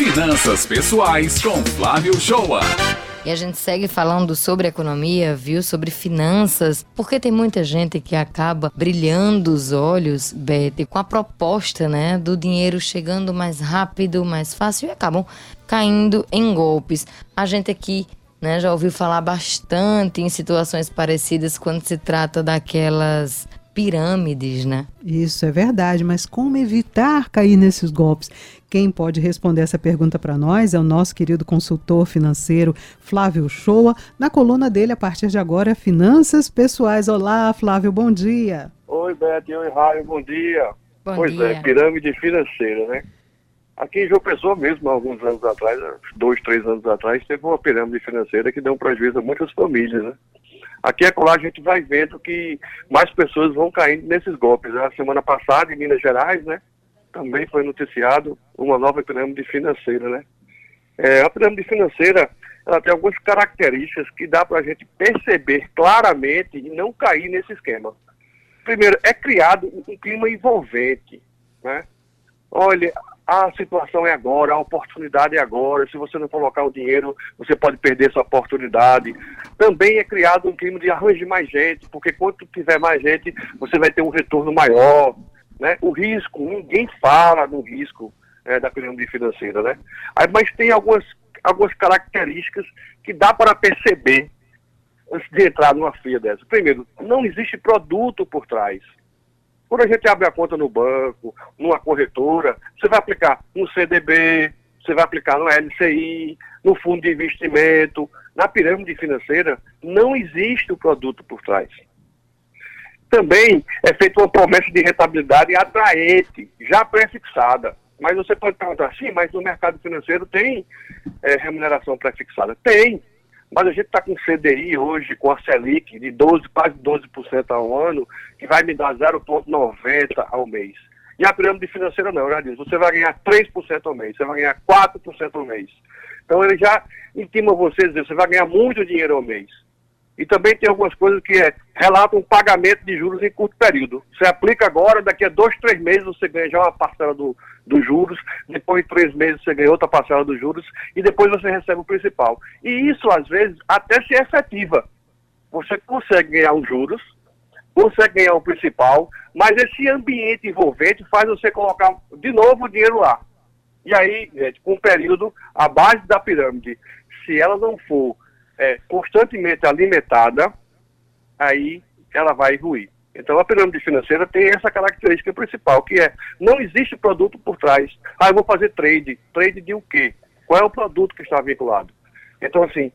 Finanças Pessoais com Flávio Shoa. E a gente segue falando sobre economia, viu? Sobre finanças, porque tem muita gente que acaba brilhando os olhos, Beth, com a proposta, né, do dinheiro chegando mais rápido, mais fácil e acabam caindo em golpes. A gente aqui né, já ouviu falar bastante em situações parecidas quando se trata daquelas pirâmides, né? Isso é verdade, mas como evitar cair nesses golpes? Quem pode responder essa pergunta para nós é o nosso querido consultor financeiro Flávio Shoa, na coluna dele a partir de agora, Finanças Pessoais. Olá, Flávio, bom dia. Oi, Beth, oi, Raio, bom dia. Bom pois dia. é, pirâmide financeira, né? Aqui em João Pessoa mesmo, alguns anos atrás, dois, três anos atrás, teve uma pirâmide financeira que deu um prejuízo a muitas famílias, né? Aqui e lá a gente vai vendo que mais pessoas vão caindo nesses golpes. A semana passada, em Minas Gerais, né, também foi noticiado uma nova pirâmide financeira, né. É, a pirâmide financeira, ela tem algumas características que dá para a gente perceber claramente e não cair nesse esquema. Primeiro, é criado um clima envolvente, né. Olha, a situação é agora, a oportunidade é agora, se você não colocar o dinheiro, você pode perder essa oportunidade. Também é criado um clima de arranjo de mais gente, porque quanto tiver mais gente, você vai ter um retorno maior. Né? O risco, ninguém fala no risco é, da pirâmide financeira, né? Aí, mas tem algumas, algumas características que dá para perceber antes de entrar numa FIA dessa. Primeiro, não existe produto por trás. Quando a gente abre a conta no banco, numa corretora, você vai aplicar no CDB, você vai aplicar no LCI, no fundo de investimento. Na pirâmide financeira, não existe o produto por trás. Também é feita uma promessa de rentabilidade atraente, já pré-fixada. Mas você pode perguntar, sim, mas no mercado financeiro tem é, remuneração pré-fixada? Tem. Mas a gente está com CDI hoje, com a Selic de 12, quase 12% ao ano, que vai me dar 0,90% ao mês. E a pirâmide financeira não, eu já disse, você vai ganhar 3% ao mês, você vai ganhar 4% ao mês. Então ele já intima você você vai ganhar muito dinheiro ao mês. E também tem algumas coisas que é, relatam um pagamento de juros em curto período. Você aplica agora, daqui a dois, três meses você ganha já uma parcela do, dos juros, depois de três meses você ganha outra parcela dos juros e depois você recebe o principal. E isso, às vezes, até se efetiva. Você consegue ganhar os juros, consegue ganhar o principal, mas esse ambiente envolvente faz você colocar de novo o dinheiro lá. E aí, gente, com um período, a base da pirâmide, se ela não for é, constantemente alimentada, aí ela vai ruir. Então a pirâmide financeira tem essa característica principal, que é não existe produto por trás. Ah, eu vou fazer trade. Trade de o quê? Qual é o produto que está vinculado? Então, assim,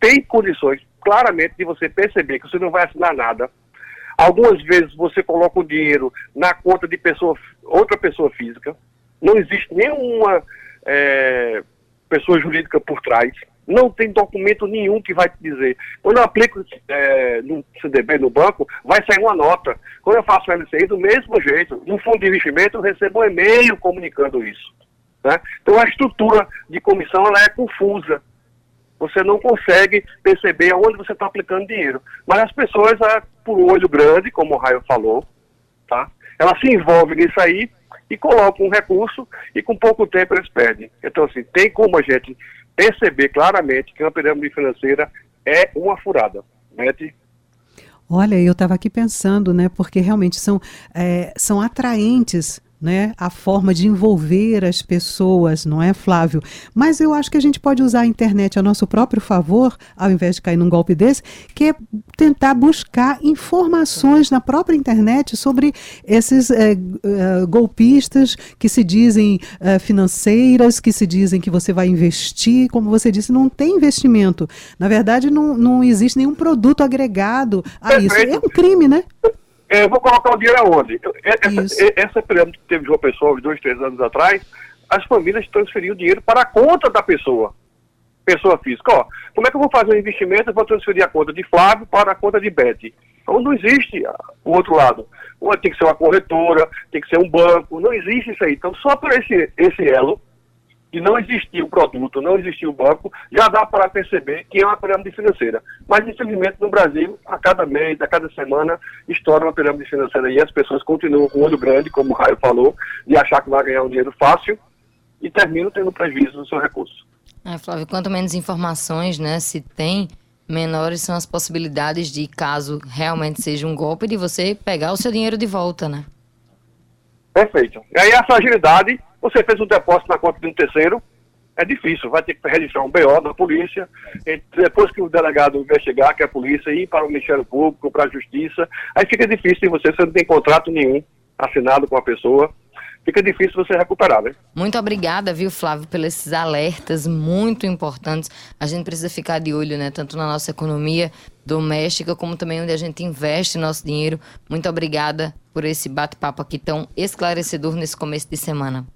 tem condições claramente de você perceber que você não vai assinar nada. Algumas vezes você coloca o dinheiro na conta de pessoa, outra pessoa física. Não existe nenhuma é, pessoa jurídica por trás. Não tem documento nenhum que vai te dizer. Quando eu aplico é, no CDB no banco, vai sair uma nota. Quando eu faço LCI, do mesmo jeito. No fundo de investimento, eu recebo um e-mail comunicando isso. Né? Então a estrutura de comissão ela é confusa. Você não consegue perceber aonde você está aplicando dinheiro. Mas as pessoas, é, por um olho grande, como o Raio falou, tá? elas se envolvem nisso aí e colocam um recurso e com pouco tempo eles perdem. Então, assim, tem como a gente perceber claramente que uma pirâmide financeira é uma furada. Mete Olha, eu estava aqui pensando, né, porque realmente são, é, são atraentes né, a forma de envolver as pessoas, não é, Flávio? Mas eu acho que a gente pode usar a internet a nosso próprio favor, ao invés de cair num golpe desse, que é tentar buscar informações na própria internet sobre esses é, é, golpistas que se dizem é, financeiras, que se dizem que você vai investir, como você disse, não tem investimento. Na verdade, não, não existe nenhum produto agregado a isso. É um crime, né? É, eu vou colocar o dinheiro aonde? Essa, essa pirâmide que teve de uma pessoa uns dois, três anos atrás, as famílias transferiam o dinheiro para a conta da pessoa, pessoa física. Ó, como é que eu vou fazer um investimento? Eu vou transferir a conta de Flávio para a conta de Betty. Então não existe o outro lado. Tem que ser uma corretora, tem que ser um banco, não existe isso aí. Então só por esse, esse elo, que não existia o produto, não existia o banco, já dá para perceber que é uma pirâmide financeira. Mas, infelizmente, no Brasil, a cada mês, a cada semana, estoura uma pirâmide financeira e as pessoas continuam com o olho grande, como o Raio falou, de achar que vai ganhar um dinheiro fácil e terminam tendo prejuízo no seu recurso. É, Flávio, quanto menos informações né, se tem, menores são as possibilidades de, caso realmente seja um golpe, de você pegar o seu dinheiro de volta, né? Perfeito. E aí a fragilidade, você fez um depósito na conta de um terceiro, é difícil, vai ter que registrar um BO da polícia, depois que o delegado investigar, que é a polícia, ir para o Ministério Público, para a Justiça, aí fica difícil você, você não tem contrato nenhum assinado com a pessoa, fica difícil você recuperar, né? Muito obrigada, viu, Flávio, pelos alertas muito importantes. A gente precisa ficar de olho, né, tanto na nossa economia doméstica, como também onde a gente investe nosso dinheiro. Muito obrigada por esse bate-papo aqui tão esclarecedor nesse começo de semana.